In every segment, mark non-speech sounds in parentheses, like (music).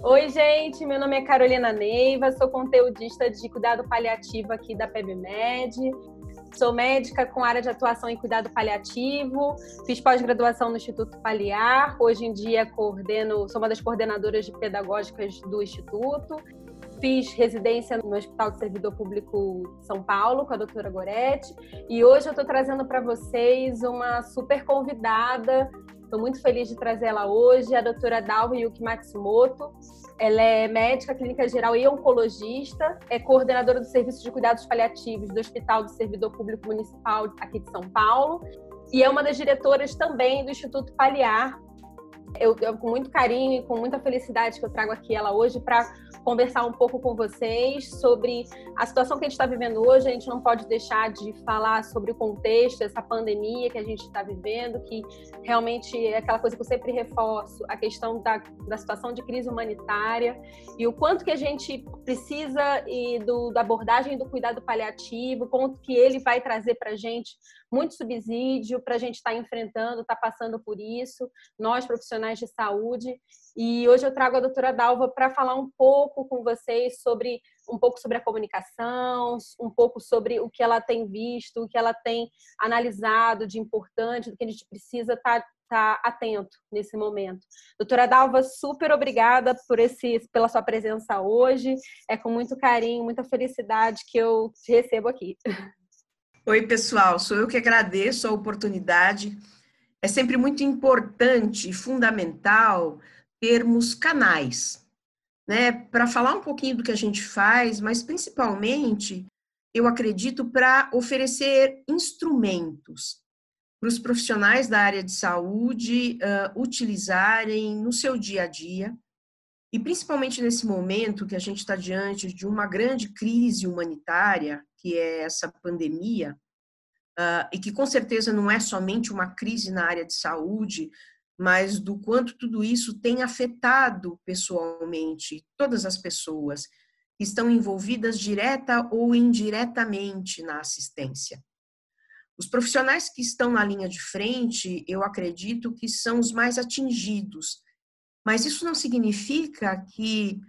Oi, gente, meu nome é Carolina Neiva, sou conteudista de cuidado paliativo aqui da PebMed. Sou médica com área de atuação em cuidado paliativo, fiz pós-graduação no Instituto Paliar, hoje em dia coordeno, sou uma das coordenadoras de pedagógicas do Instituto. Fiz residência no Hospital de Servidor Público São Paulo com a doutora Goretti e hoje eu estou trazendo para vocês uma super convidada Estou muito feliz de trazer ela hoje, a doutora Dalva Yuki Matsumoto. Ela é médica clínica geral e oncologista, é coordenadora do Serviço de Cuidados Paliativos do Hospital do Servidor Público Municipal aqui de São Paulo e é uma das diretoras também do Instituto Paliar. Eu, eu com muito carinho e com muita felicidade que eu trago aqui ela hoje para conversar um pouco com vocês sobre a situação que a gente está vivendo hoje. A gente não pode deixar de falar sobre o contexto, essa pandemia que a gente está vivendo, que realmente é aquela coisa que eu sempre reforço, a questão da, da situação de crise humanitária e o quanto que a gente precisa e do, da abordagem do cuidado paliativo, quanto que ele vai trazer para a gente muito subsídio para a gente estar tá enfrentando, estar tá passando por isso, nós profissionais de saúde. E hoje eu trago a doutora Dalva para falar um pouco com vocês sobre um pouco sobre a comunicação, um pouco sobre o que ela tem visto, o que ela tem analisado de importante, do que a gente precisa estar tá, tá atento nesse momento. Doutora Dalva, super obrigada por esse, pela sua presença hoje. É com muito carinho, muita felicidade que eu te recebo aqui. (laughs) Oi, pessoal, sou eu que agradeço a oportunidade. É sempre muito importante e fundamental termos canais, né, para falar um pouquinho do que a gente faz, mas principalmente, eu acredito, para oferecer instrumentos para os profissionais da área de saúde uh, utilizarem no seu dia a dia, e principalmente nesse momento que a gente está diante de uma grande crise humanitária, que é essa pandemia, uh, e que com certeza não é somente uma crise na área de saúde, mas do quanto tudo isso tem afetado pessoalmente todas as pessoas que estão envolvidas direta ou indiretamente na assistência. Os profissionais que estão na linha de frente, eu acredito que são os mais atingidos, mas isso não significa que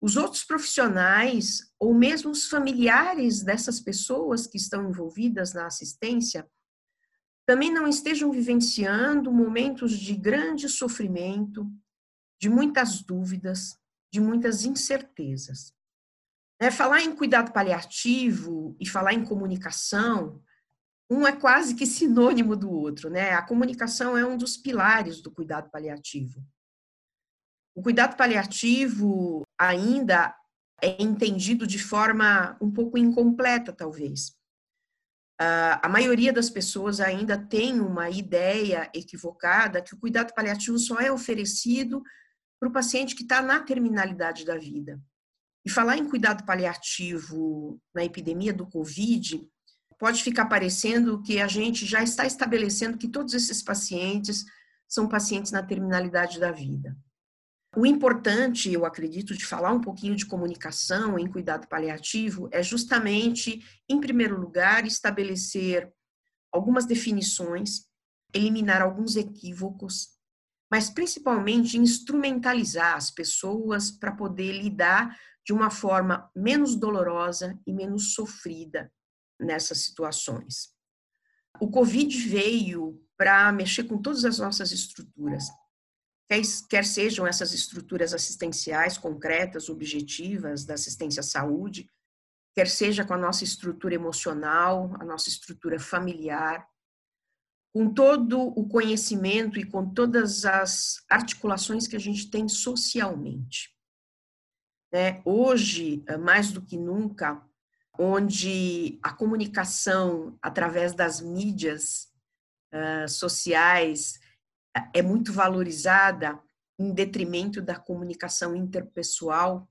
os outros profissionais ou mesmo os familiares dessas pessoas que estão envolvidas na assistência também não estejam vivenciando momentos de grande sofrimento, de muitas dúvidas, de muitas incertezas. É, falar em cuidado paliativo e falar em comunicação, um é quase que sinônimo do outro, né? A comunicação é um dos pilares do cuidado paliativo. O cuidado paliativo ainda é entendido de forma um pouco incompleta, talvez. Uh, a maioria das pessoas ainda tem uma ideia equivocada que o cuidado paliativo só é oferecido para o paciente que está na terminalidade da vida. E falar em cuidado paliativo na epidemia do Covid pode ficar parecendo que a gente já está estabelecendo que todos esses pacientes são pacientes na terminalidade da vida. O importante, eu acredito, de falar um pouquinho de comunicação em cuidado paliativo é justamente, em primeiro lugar, estabelecer algumas definições, eliminar alguns equívocos, mas principalmente instrumentalizar as pessoas para poder lidar de uma forma menos dolorosa e menos sofrida nessas situações. O Covid veio para mexer com todas as nossas estruturas, quer, sejam essas estruturas assistenciais concretas, objetivas da assistência à saúde, quer seja com a nossa estrutura emocional, a nossa estrutura familiar, com todo o conhecimento e com todas as articulações que a gente tem socialmente. É, hoje, mais do que nunca, onde a comunicação através das mídias uh, sociais é muito valorizada em detrimento da comunicação interpessoal,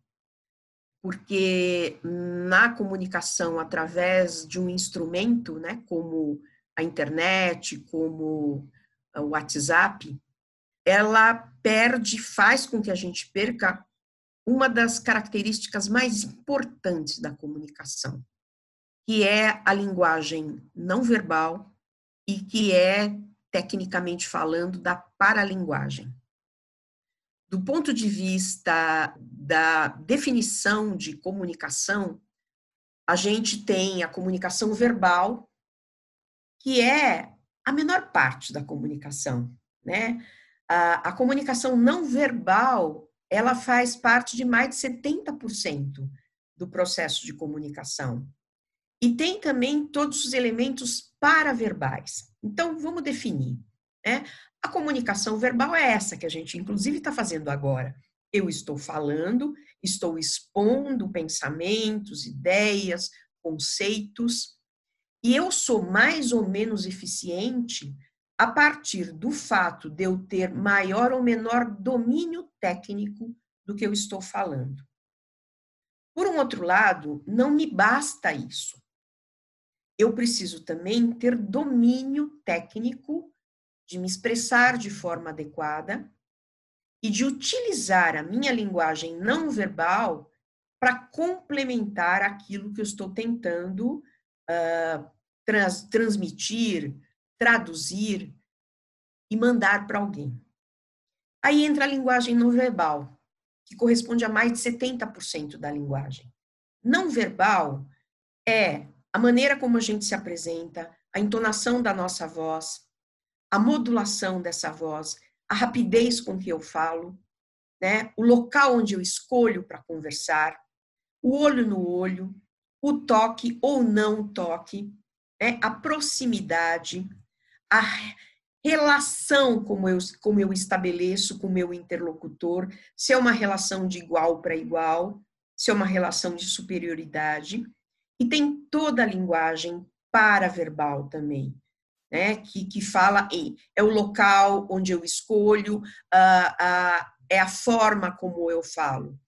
porque na comunicação através de um instrumento, né, como a internet, como o WhatsApp, ela perde, faz com que a gente perca uma das características mais importantes da comunicação, que é a linguagem não verbal e que é tecnicamente falando, da paralinguagem. do ponto de vista da definição de comunicação, a gente tem a comunicação verbal, que é a menor parte da comunicação, né? A, a comunicação não verbal, ela faz parte de mais de 70% do processo de comunicação. E tem também todos os elementos paraverbais. Então, vamos definir. Né? A comunicação verbal é essa que a gente, inclusive, está fazendo agora. Eu estou falando, estou expondo pensamentos, ideias, conceitos, e eu sou mais ou menos eficiente a partir do fato de eu ter maior ou menor domínio técnico do que eu estou falando. Por um outro lado, não me basta isso. Eu preciso também ter domínio técnico de me expressar de forma adequada e de utilizar a minha linguagem não verbal para complementar aquilo que eu estou tentando uh, trans, transmitir, traduzir e mandar para alguém. Aí entra a linguagem não verbal, que corresponde a mais de 70% da linguagem. Não verbal é a maneira como a gente se apresenta, a entonação da nossa voz, a modulação dessa voz, a rapidez com que eu falo, né? o local onde eu escolho para conversar, o olho no olho, o toque ou não toque, né? a proximidade, a relação como eu, como eu estabeleço com o meu interlocutor, se é uma relação de igual para igual, se é uma relação de superioridade, e tem toda a linguagem paraverbal também, né, que, que fala em é o local onde eu escolho, uh, uh, é a forma como eu falo.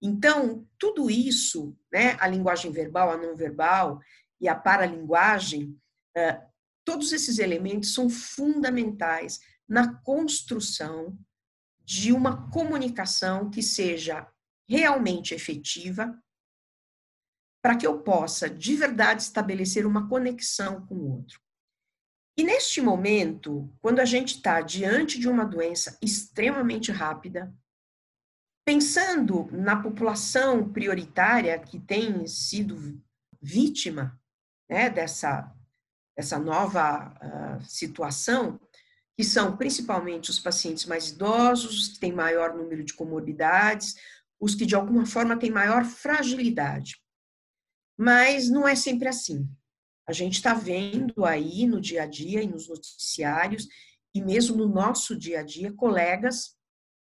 Então, tudo isso, né, a linguagem verbal, a não verbal e a paralinguagem, uh, todos esses elementos são fundamentais na construção de uma comunicação que seja realmente efetiva, para que eu possa de verdade estabelecer uma conexão com o outro. E neste momento, quando a gente está diante de uma doença extremamente rápida, pensando na população prioritária que tem sido vítima né, dessa, dessa nova uh, situação, que são principalmente os pacientes mais idosos, os que têm maior número de comorbidades, os que de alguma forma têm maior fragilidade. Mas não é sempre assim. A gente está vendo aí no dia a dia e nos noticiários, e mesmo no nosso dia a dia, colegas,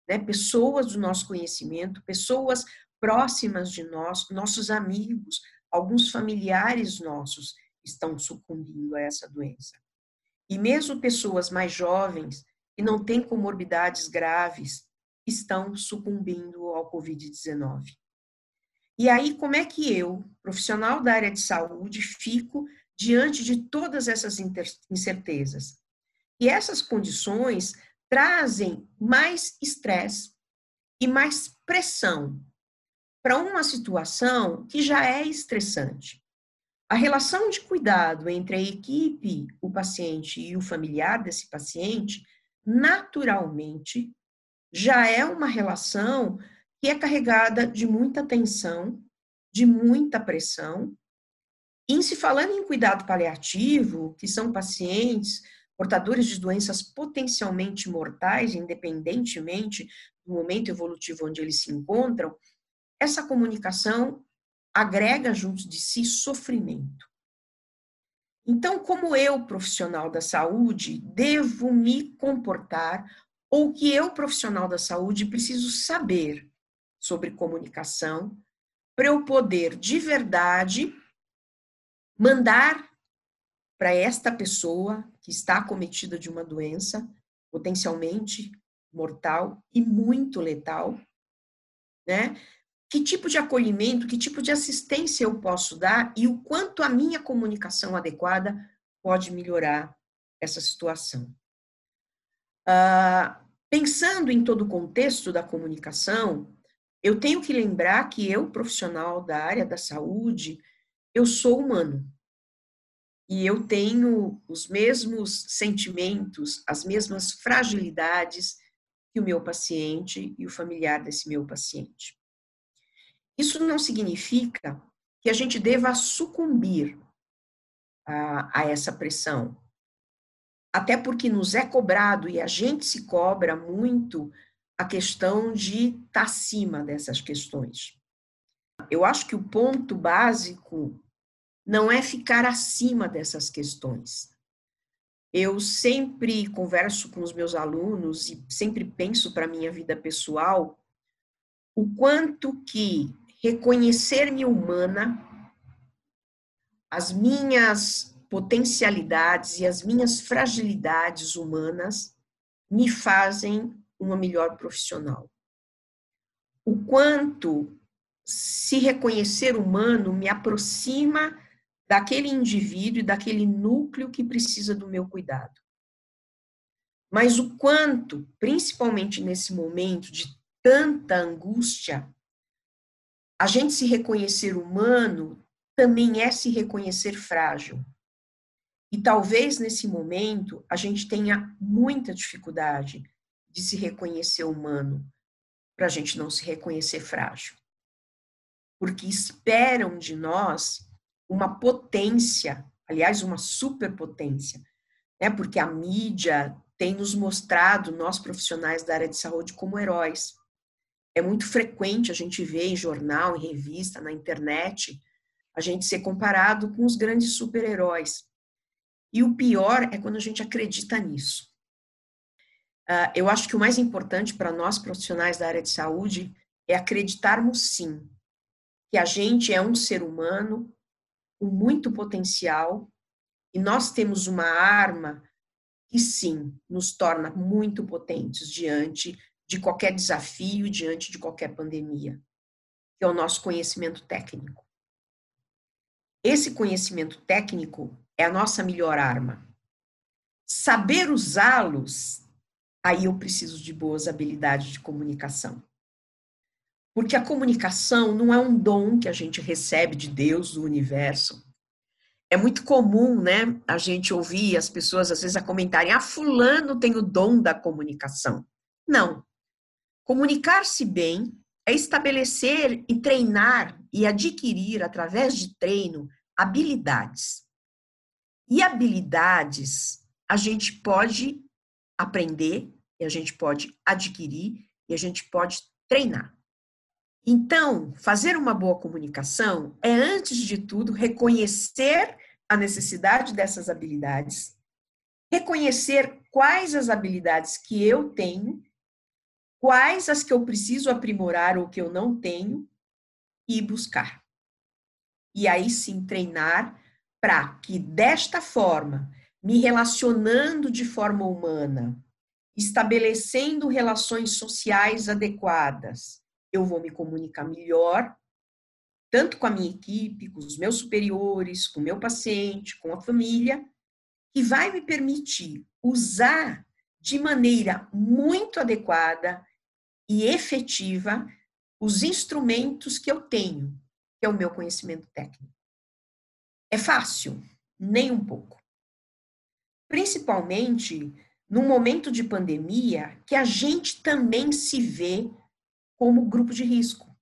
né, pessoas do nosso conhecimento, pessoas próximas de nós, nossos amigos, alguns familiares nossos estão sucumbindo a essa doença. E mesmo pessoas mais jovens, que não têm comorbidades graves, estão sucumbindo ao Covid-19. E aí, como é que eu, profissional da área de saúde, fico diante de todas essas incertezas. E essas condições trazem mais estresse e mais pressão para uma situação que já é estressante. A relação de cuidado entre a equipe, o paciente e o familiar desse paciente, naturalmente, já é uma relação que é carregada de muita tensão, de muita pressão em se falando em cuidado paliativo, que são pacientes portadores de doenças potencialmente mortais, independentemente do momento evolutivo onde eles se encontram, essa comunicação agrega junto de si sofrimento. Então, como eu, profissional da saúde, devo me comportar, ou que eu, profissional da saúde, preciso saber sobre comunicação, para eu poder de verdade mandar para esta pessoa que está acometida de uma doença potencialmente mortal e muito letal, né? Que tipo de acolhimento, que tipo de assistência eu posso dar e o quanto a minha comunicação adequada pode melhorar essa situação. Ah, pensando em todo o contexto da comunicação, eu tenho que lembrar que eu, profissional da área da saúde, eu sou humano. E eu tenho os mesmos sentimentos, as mesmas fragilidades que o meu paciente e o familiar desse meu paciente. Isso não significa que a gente deva sucumbir a, a essa pressão, até porque nos é cobrado e a gente se cobra muito a questão de estar tá acima dessas questões. Eu acho que o ponto básico não é ficar acima dessas questões. Eu sempre converso com os meus alunos e sempre penso para a minha vida pessoal o quanto que reconhecer-me humana, as minhas potencialidades e as minhas fragilidades humanas me fazem uma melhor profissional. O quanto se reconhecer humano me aproxima daquele indivíduo e daquele núcleo que precisa do meu cuidado. Mas o quanto, principalmente nesse momento de tanta angústia, a gente se reconhecer humano também é se reconhecer frágil. E talvez nesse momento a gente tenha muita dificuldade de se reconhecer humano, para a gente não se reconhecer frágil. Porque esperam de nós uma potência, aliás, uma superpotência, né? porque a mídia tem nos mostrado, nós profissionais da área de saúde, como heróis. É muito frequente a gente ver em jornal, em revista, na internet, a gente ser comparado com os grandes super-heróis. E o pior é quando a gente acredita nisso. Uh, eu acho que o mais importante para nós profissionais da área de saúde é acreditarmos sim que a gente é um ser humano com muito potencial e nós temos uma arma que sim nos torna muito potentes diante de qualquer desafio, diante de qualquer pandemia, que é o nosso conhecimento técnico. Esse conhecimento técnico é a nossa melhor arma. Saber usá-los aí eu preciso de boas habilidades de comunicação. Porque a comunicação não é um dom que a gente recebe de Deus, do universo. É muito comum, né, a gente ouvir as pessoas às vezes a comentarem: "Ah, fulano tem o dom da comunicação". Não. Comunicar-se bem é estabelecer e treinar e adquirir através de treino habilidades. E habilidades a gente pode aprender e a gente pode adquirir e a gente pode treinar. Então, fazer uma boa comunicação é, antes de tudo, reconhecer a necessidade dessas habilidades, reconhecer quais as habilidades que eu tenho, quais as que eu preciso aprimorar ou que eu não tenho, e buscar. E aí sim treinar para que desta forma, me relacionando de forma humana, estabelecendo relações sociais adequadas, eu vou me comunicar melhor, tanto com a minha equipe, com os meus superiores, com o meu paciente, com a família, que vai me permitir usar de maneira muito adequada e efetiva os instrumentos que eu tenho, que é o meu conhecimento técnico. É fácil? Nem um pouco. Principalmente num momento de pandemia que a gente também se vê como grupo de risco.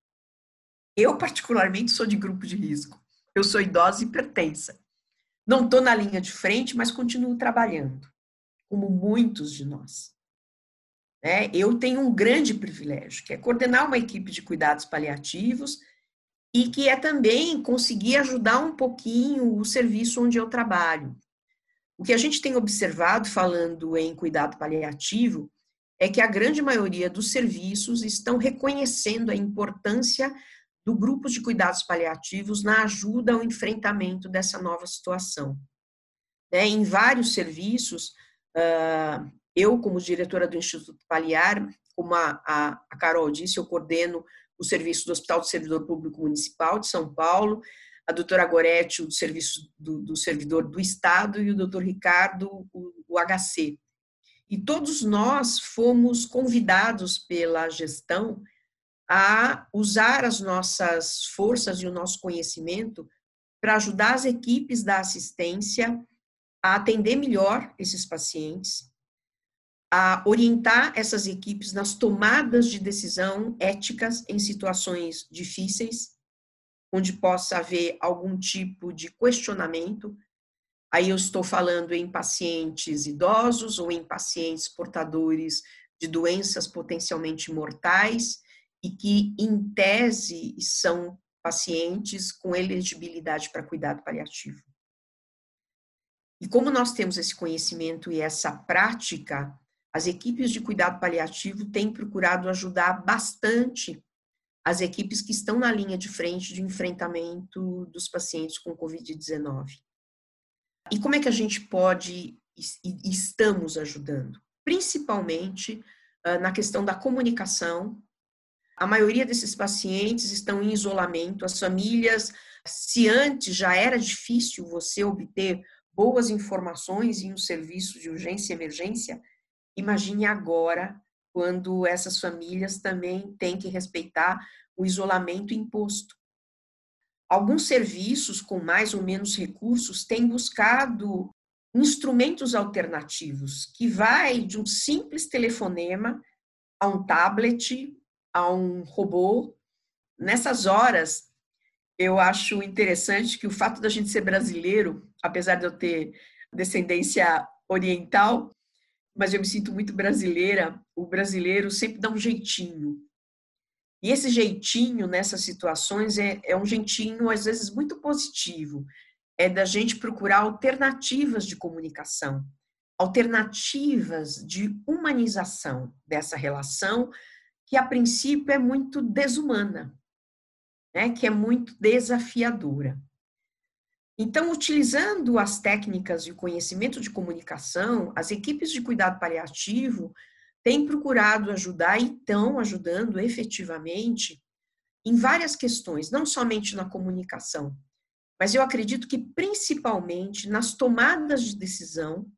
Eu, particularmente, sou de grupo de risco. Eu sou idosa e hipertensa. Não estou na linha de frente, mas continuo trabalhando, como muitos de nós. É, eu tenho um grande privilégio, que é coordenar uma equipe de cuidados paliativos e que é também conseguir ajudar um pouquinho o serviço onde eu trabalho. O que a gente tem observado, falando em cuidado paliativo, é que a grande maioria dos serviços estão reconhecendo a importância do grupo de cuidados paliativos na ajuda ao enfrentamento dessa nova situação. Né, em vários serviços, ah, eu, como diretora do Instituto Paliar, como a, Carol disse, eu coordeno o serviço do Hospital do Servidor Público Municipal de São Paulo, a doutora Goretti, o serviço do, do servidor do Estado, e o doutor Ricardo, o, o HC. E todos nós fomos convidados pela gestão a usar as nossas forças e o nosso conhecimento para ajudar as equipes da assistência a atender melhor esses pacientes, a orientar essas equipes nas tomadas de decisão éticas em situações difíceis, onde possa haver algum tipo de questionamento. Aí eu estou falando em pacientes idosos ou em pacientes portadores de doenças potencialmente mortais e que, em tese, são pacientes com elegibilidade para cuidado paliativo. E como nós temos esse conhecimento e essa prática, as equipes de cuidado paliativo têm procurado ajudar bastante as equipes que estão na linha de frente de enfrentamento dos pacientes com Covid-19. E como é que a gente pode e estamos ajudando? Principalmente na questão da comunicação. A maioria desses pacientes estão em isolamento, as famílias, se antes já era difícil você obter boas informações em um serviço de urgência e emergência, imagine agora quando essas famílias também têm que respeitar o isolamento imposto. Alguns serviços com mais ou menos recursos têm buscado instrumentos alternativos, que vai de um simples telefonema a um tablet, a um robô. Nessas horas, eu acho interessante que o fato da gente ser brasileiro, apesar de eu ter descendência oriental, mas eu me sinto muito brasileira, o brasileiro sempre dá um jeitinho. E esse jeitinho nessas situações é, é um jeitinho, às vezes, muito positivo é da gente procurar alternativas de comunicação, alternativas de humanização dessa relação, que a princípio é muito desumana, né? que é muito desafiadora. Então, utilizando as técnicas de conhecimento de comunicação, as equipes de cuidado paliativo têm procurado ajudar e estão ajudando efetivamente em várias questões, não somente na comunicação, mas eu acredito que principalmente nas tomadas de decisão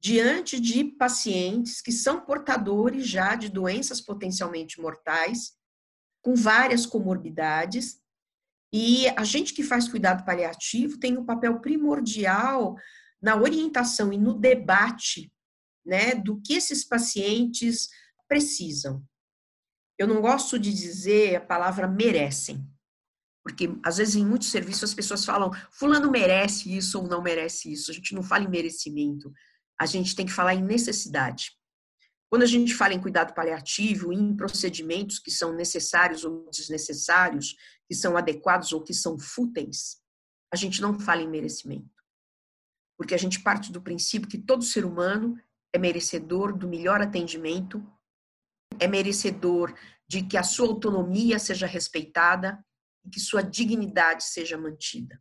diante de pacientes que são portadores já de doenças potencialmente mortais, com várias comorbidades, e a gente que faz cuidado paliativo tem um papel primordial na orientação e no debate, né, do que esses pacientes precisam. Eu não gosto de dizer a palavra merecem, porque, às vezes, em muitos serviços, as pessoas falam, fulano merece isso ou não merece isso. A gente não fala em merecimento, a gente tem que falar em necessidade. Quando a gente fala em cuidado paliativo, em procedimentos que são necessários ou desnecessários, que são adequados ou que são fúteis, a gente não fala em merecimento. Porque a gente parte do princípio que todo ser humano é merecedor do melhor atendimento, é merecedor de que a sua autonomia seja respeitada, e que sua dignidade seja mantida.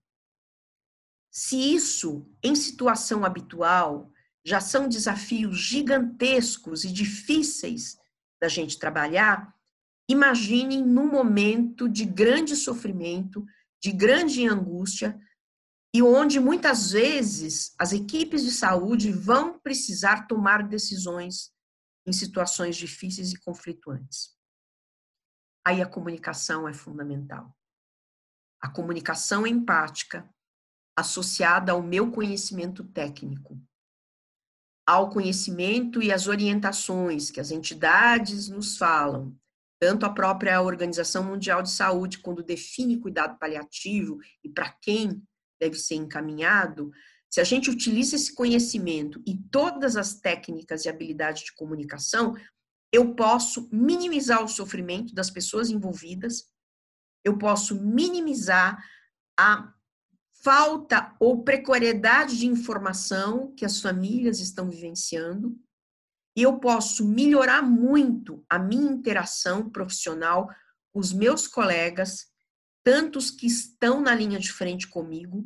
Se isso, em situação habitual, já são desafios gigantescos e difíceis da gente trabalhar, imaginem num momento de grande sofrimento, de grande angústia, e onde muitas vezes as equipes de saúde vão precisar tomar decisões em situações difíceis e conflituantes. Aí a comunicação é fundamental a comunicação empática associada ao meu conhecimento técnico, ao conhecimento e às orientações que as entidades nos falam, tanto a própria Organização Mundial de Saúde, quando define cuidado paliativo e para quem deve ser encaminhado, se a gente utiliza esse conhecimento e todas as técnicas e habilidades de comunicação, eu posso minimizar o sofrimento das pessoas envolvidas eu posso minimizar a falta ou precariedade de informação que as famílias estão vivenciando e eu posso melhorar muito a minha interação profissional com os meus colegas, tanto os que estão na linha de frente comigo,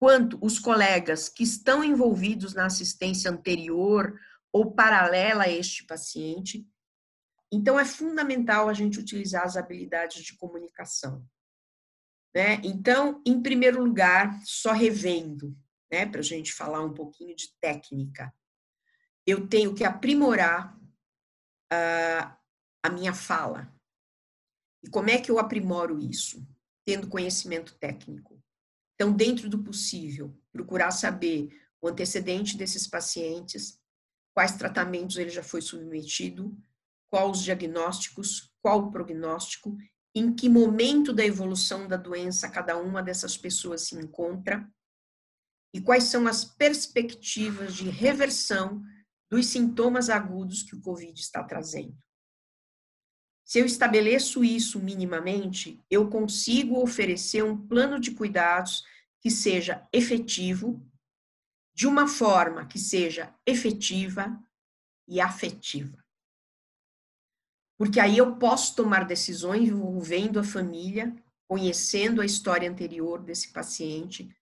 quanto os colegas que estão envolvidos na assistência anterior ou paralela a este paciente, então, é fundamental a gente utilizar as habilidades de comunicação. Né? Então, em primeiro lugar, só revendo, né, para a gente falar um pouquinho de técnica, eu tenho que aprimorar uh, a minha fala. E como é que eu aprimoro isso? Tendo conhecimento técnico. Então, dentro do possível, procurar saber o antecedente desses pacientes, quais tratamentos ele já foi submetido, quais os diagnósticos, qual o prognóstico, em que momento da evolução da doença cada uma dessas pessoas se encontra e quais são as perspectivas de reversão dos sintomas agudos que o Covid está trazendo. Se eu estabeleço isso minimamente, eu consigo oferecer um plano de cuidados que seja efetivo, de uma forma que seja efetiva e afetiva. Porque aí eu posso tomar decisões envolvendo a família, conhecendo a história anterior desse paciente,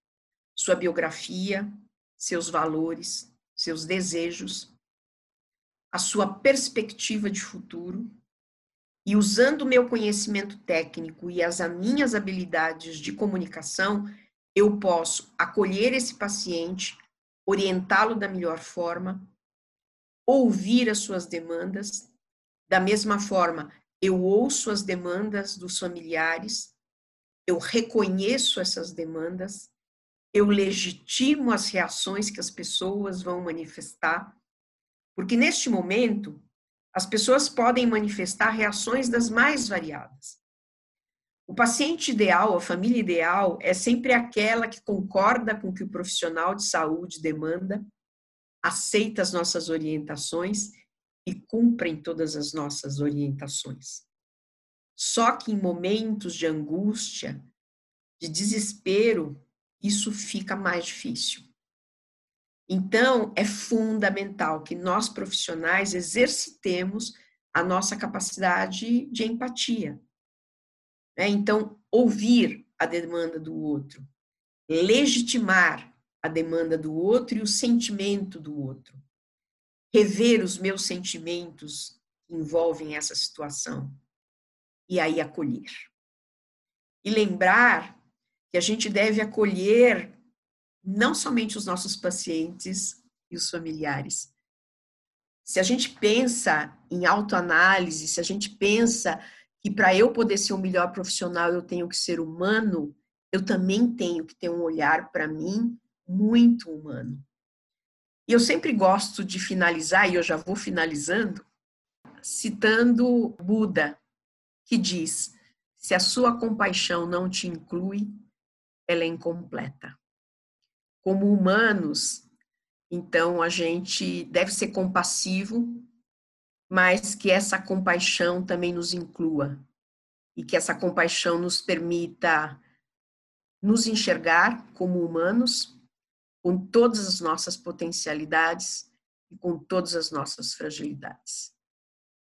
sua biografia, seus valores, seus desejos, a sua perspectiva de futuro, e usando o meu conhecimento técnico e as minhas habilidades de comunicação, eu posso acolher esse paciente, orientá-lo da melhor forma, ouvir as suas demandas. Da mesma forma, eu ouço as demandas dos familiares, eu reconheço essas demandas, eu legitimo as reações que as pessoas vão manifestar, porque neste momento as pessoas podem manifestar reações das mais variadas. O paciente ideal, a família ideal, é sempre aquela que concorda com o que o profissional de saúde demanda, aceita as nossas orientações e cumpre todas as nossas orientações. Só que em momentos de angústia, de desespero, isso fica mais difícil. Então, é fundamental que nós profissionais exercitemos a nossa capacidade de empatia. Né? Então, ouvir a demanda do outro, legitimar a demanda do outro e o sentimento do outro, rever os meus sentimentos que envolvem essa situação e aí acolher. E lembrar que a gente deve acolher não somente os nossos pacientes e os familiares. Se a gente pensa em autoanálise, se a gente pensa que para eu poder ser o um melhor profissional eu tenho que ser humano, eu também tenho que ter um olhar para mim muito humano. E eu sempre gosto de finalizar, e eu já vou finalizando, citando Buda, que diz: se a sua compaixão não te inclui, ela é incompleta. Como humanos, então a gente deve ser compassivo, mas que essa compaixão também nos inclua e que essa compaixão nos permita nos enxergar como humanos, com todas as nossas potencialidades e com todas as nossas fragilidades.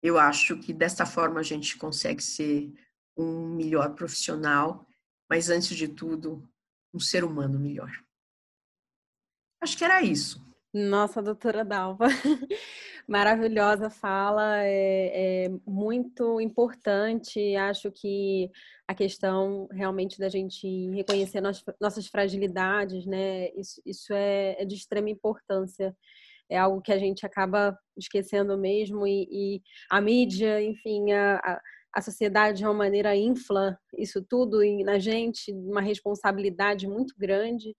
Eu acho que dessa forma a gente consegue ser um melhor profissional mas antes de tudo, um ser humano melhor. Acho que era isso. Nossa, doutora Dalva, (laughs) maravilhosa fala, é, é, muito importante. Acho que a questão realmente da gente reconhecer nossas fragilidades, né? Isso, isso é, é, de extrema importância. É algo que a gente acaba esquecendo mesmo e, e a mídia, enfim, a, a a sociedade de uma maneira infla isso tudo na gente, uma responsabilidade muito grande.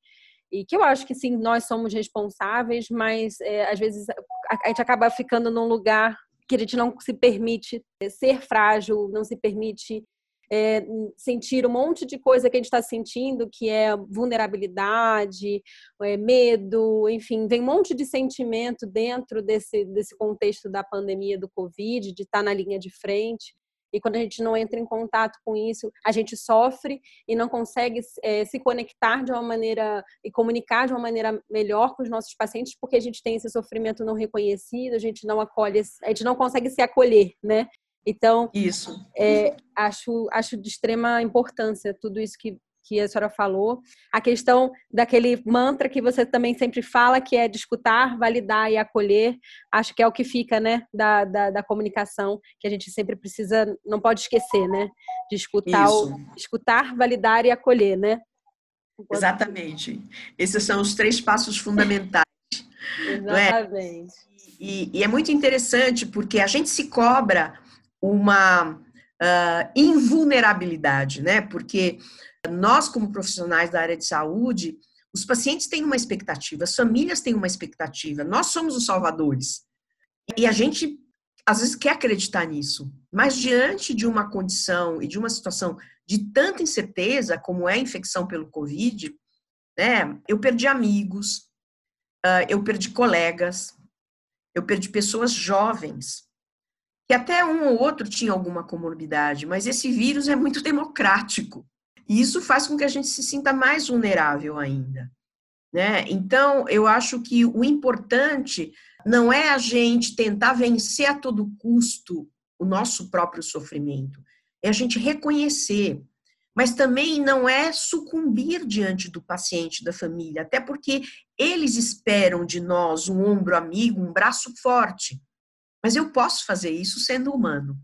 E que eu acho que sim, nós somos responsáveis, mas é, às vezes a, gente acaba ficando num lugar que a gente não se permite ser frágil, não se permite é, sentir um monte de coisa que a gente está sentindo, que é vulnerabilidade, é, medo, enfim, vem um monte de sentimento dentro desse, desse contexto da pandemia do Covid, de estar tá na linha de frente. E quando a gente não entra em contato com isso, a gente sofre e não consegue é, se conectar de uma maneira e comunicar de uma maneira melhor com os nossos pacientes, porque a gente tem esse sofrimento não reconhecido, a gente não acolhe, a gente não consegue se acolher, né? Então, isso. É, acho, acho de extrema importância tudo isso que, que a senhora falou. A questão daquele mantra que você também sempre fala, que é de escutar, validar e acolher, acho que é o que fica, né, da, da, da comunicação, que a gente sempre precisa, não pode esquecer, né, de escutar, o, escutar, validar e acolher, né? Enquanto... Exatamente. Esses são os três passos fundamentais. (laughs) É? Exatamente. É? E, e, é muito interessante porque a gente se cobra uma uh, invulnerabilidade, né? Porque nós, como profissionais da área de saúde, os pacientes têm uma expectativa, as famílias têm uma expectativa, nós somos os salvadores. E a gente, às vezes, quer acreditar nisso, mas diante de uma condição e de uma situação de tanta incerteza, como é a infecção pelo Covid, né, eu perdi amigos, ah, eu perdi colegas, eu perdi pessoas jovens, que até um ou outro tinha alguma comorbidade, mas esse vírus é muito (laughs) democrático. E isso faz com que a gente se sinta mais vulnerável ainda. Né? Então, eu acho que o importante não é a gente tentar vencer a todo custo o nosso próprio sofrimento, é a gente reconhecer, mas também não é sucumbir diante do paciente, da família, até porque eles esperam de nós um ombro amigo, um braço forte. Mas eu posso fazer isso sendo humano.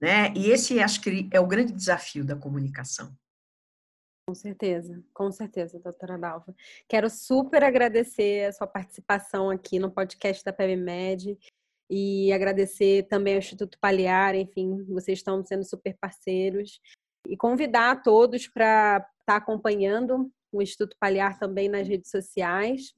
Né? E esse acho que é o grande desafio da comunicação. Com certeza, com certeza, doutora Dalva. Quero super agradecer a sua participação aqui no podcast da PebMed e agradecer também ao Instituto Paliar, enfim, vocês estão sendo super parceiros e convidar a todos para estar tá acompanhando o Instituto Paliar também nas redes sociais.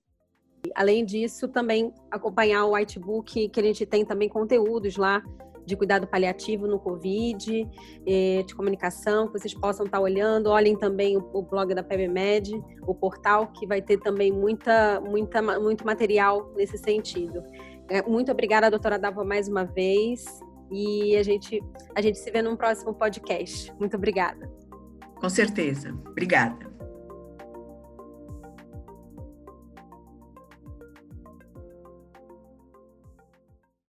Além disso, também acompanhar o Whitebook, que a gente tem também conteúdos lá de cuidado paliativo no Covid, eh, de comunicação, que vocês possam estar olhando. Olhem também o blog da PebMed, o portal, que vai ter também muita, muita, muito material nesse sentido. É, muito obrigada, doutora Dava, mais uma vez. E a gente, a gente se vê num próximo podcast. Muito obrigada. Com certeza. Obrigada.